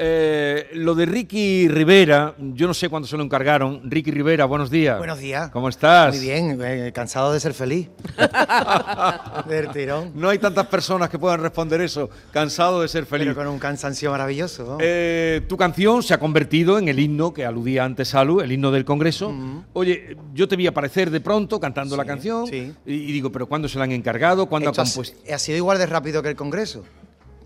Eh, lo de Ricky Rivera, yo no sé cuándo se lo encargaron. Ricky Rivera, buenos días. Buenos días. ¿Cómo estás? Muy bien, eh, cansado de ser feliz. Del tirón. No hay tantas personas que puedan responder eso, cansado de ser feliz. Pero con un cansancio maravilloso. ¿no? Eh, tu canción se ha convertido en el himno que aludía antes Salu, el himno del Congreso. Oye, yo te vi aparecer de pronto cantando la canción sí. y, y digo, ¿pero cuándo se la han encargado? ¿Cuándo Esto ha, compuesto? ha sido igual de rápido que el Congreso.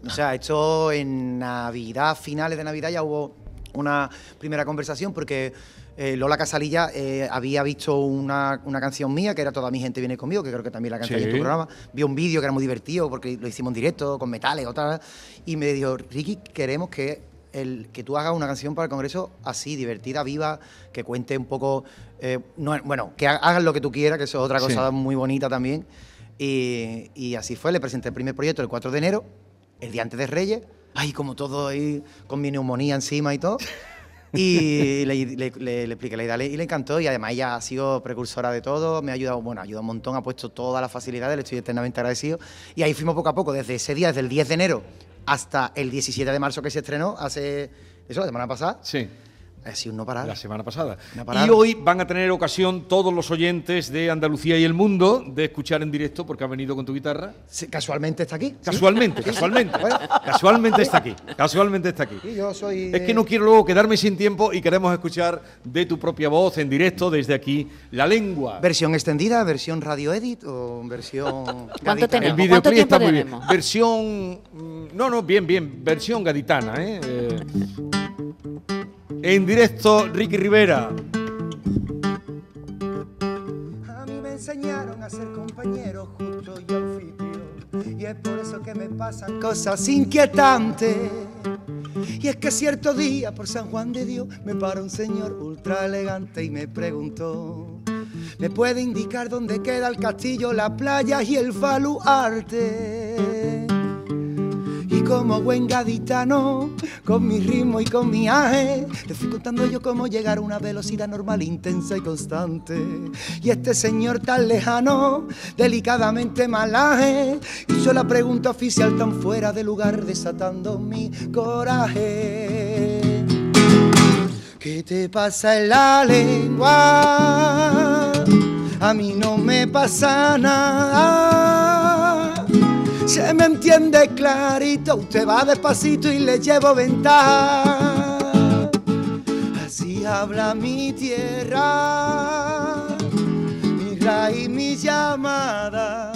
O sea, esto en Navidad, finales de Navidad, ya hubo una primera conversación porque eh, Lola Casalilla eh, había visto una, una canción mía que era Toda mi gente viene conmigo, que creo que también la canté Sí. en tu programa. Vio un vídeo que era muy divertido porque lo hicimos en directo, con metales o tal. Y me dijo, Ricky, queremos que, el, que tú hagas una canción para el Congreso así, divertida, viva, que cuente un poco. eh, no, bueno, que ha- hagas lo que tú quieras, que eso es otra Sí. cosa muy bonita también. Y, y así fue, le presenté el primer proyecto el 4 de enero, el día antes de Reyes, ay, como todo ahí, con mi neumonía encima y todo. Y le, le- le- le expliqué la idea y le encantó y además ella ha sido precursora de todo, me ha ayudado, bueno, ha ayudado un montón, ha puesto todas las facilidades, le estoy eternamente agradecido. Y ahí fuimos poco a poco, desde ese día, desde el 10 de enero hasta el 17 de marzo que se estrenó, hace, eso, la semana pasada, Sí. Ha sido un no parar. La semana pasada. Y hoy van a tener ocasión todos los oyentes de Andalucía y el mundo de escuchar en directo porque ha venido con tu guitarra. Sí, Casualmente está aquí. ¿sí? Casualmente, casualmente. Bueno. Casualmente está aquí. Casualmente está aquí. Sí, yo soy... Es que no quiero luego quedarme sin tiempo y queremos escuchar de tu propia voz en directo desde aquí la lengua. ¿Versión extendida, versión radio edit o versión... ¿Cuánto gaditana? El tenemos? videoclip ¿Cuánto está muy bien. Versión. mm, No, no, bien, bien. Versión gaditana, ¿eh? Eh, En directo, Ricky Rivera. A mí me enseñaron a ser compañero justo y anfitrión. Y es por eso que me pasan cosas inquietantes. Y es que cierto día por San Juan de Dios me para un señor ultra elegante y me preguntó. ¿Me puede indicar dónde queda el castillo, la playa y el baluarte? Como buen gaditano, con mi ritmo y con mi aje, le fui contando yo cómo llegar a una velocidad normal, intensa y constante. Y este señor tan lejano, delicadamente malaje, hizo la pregunta oficial tan fuera de lugar, desatando mi coraje. ¿Qué te pasa en la lengua? A mí no me pasa nada. Se me entiende clarito, usted va despacito y le llevo ventaja. Así habla mi tierra, mi raíz, mi llamada.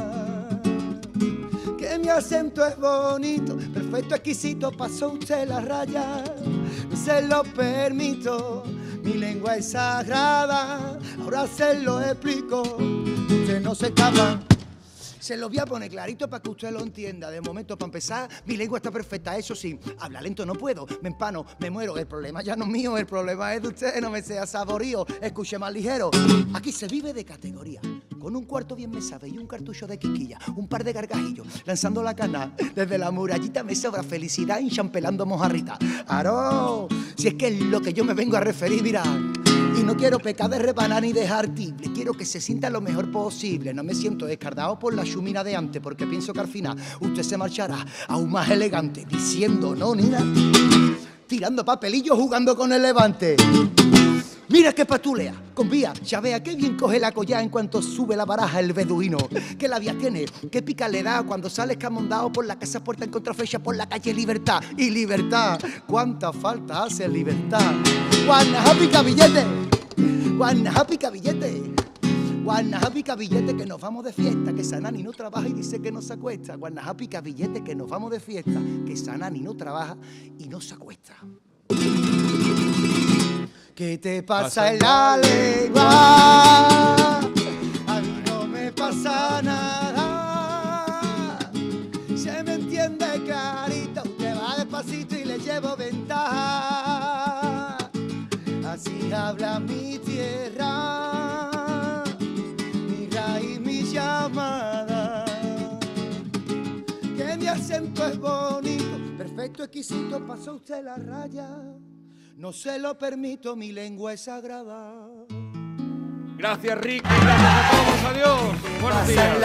Que mi acento es bonito, perfecto, exquisito, pasó usted la raya, se lo permito. Mi lengua es sagrada, ahora se lo explico. Usted no se escapa. Se lo voy a poner clarito para que usted lo entienda. De momento, para empezar, mi lengua está perfecta. Eso sí, hablar lento no puedo. Me empano, me muero. El problema ya no es mío, el problema es de usted. No me sea saborío, escuche más ligero. Aquí se vive de categoría. Con un cuarto bien me sabe y un cartucho de quiquilla. Un par de gargajillos, lanzando la cana. Desde la murallita me sobra felicidad enchampelando mojarrita. ¡Aro! Si es que es lo que yo me vengo a referir, mira. No quiero pecar de rebanar ni dejar tible. Quiero que se sienta lo mejor posible. No me siento descardado por la chumina de antes, porque pienso que al final usted se marchará aún más elegante, diciendo no, Nina. Tirando papelillos, jugando con el levante. Mira qué patulea, con vía, ya vea qué bien coge la collá en cuanto sube la baraja el beduino. Qué labia tiene, qué pica le da cuando sale escamondado por la casa puerta en contrafecha por la calle Libertad. Y libertad, cuánta falta hace libertad. Guanaja billete, guanaja pica billete. Guanaja pica billete que nos vamos de fiesta, que Sanani no trabaja y dice que no se acuesta. Guanaja pica billete que nos vamos de fiesta, que Sanani no trabaja y no se acuesta. ¿Qué te pasa en la Así habla mi tierra, mi raíz, mi llamada. Que mi acento es bonito, perfecto, exquisito, pasó usted la raya. No se lo permito, mi lengua es sagrada. Gracias, Ricky. Gracias a todos. Adiós. Buenos Pasa días.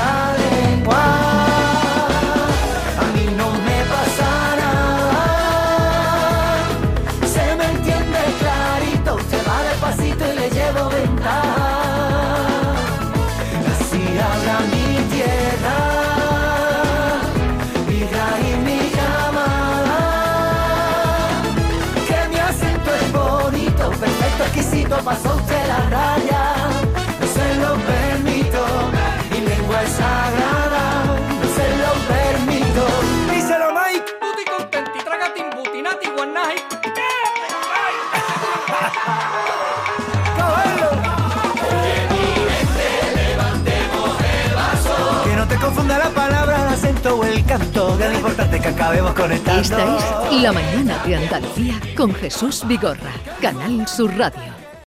Confunda la palabra, el acento o el canto. Que lo importante que acabemos conectando. Esta es La Mañana de Andalucía con Jesús Vigorra, Canal Sur Radio.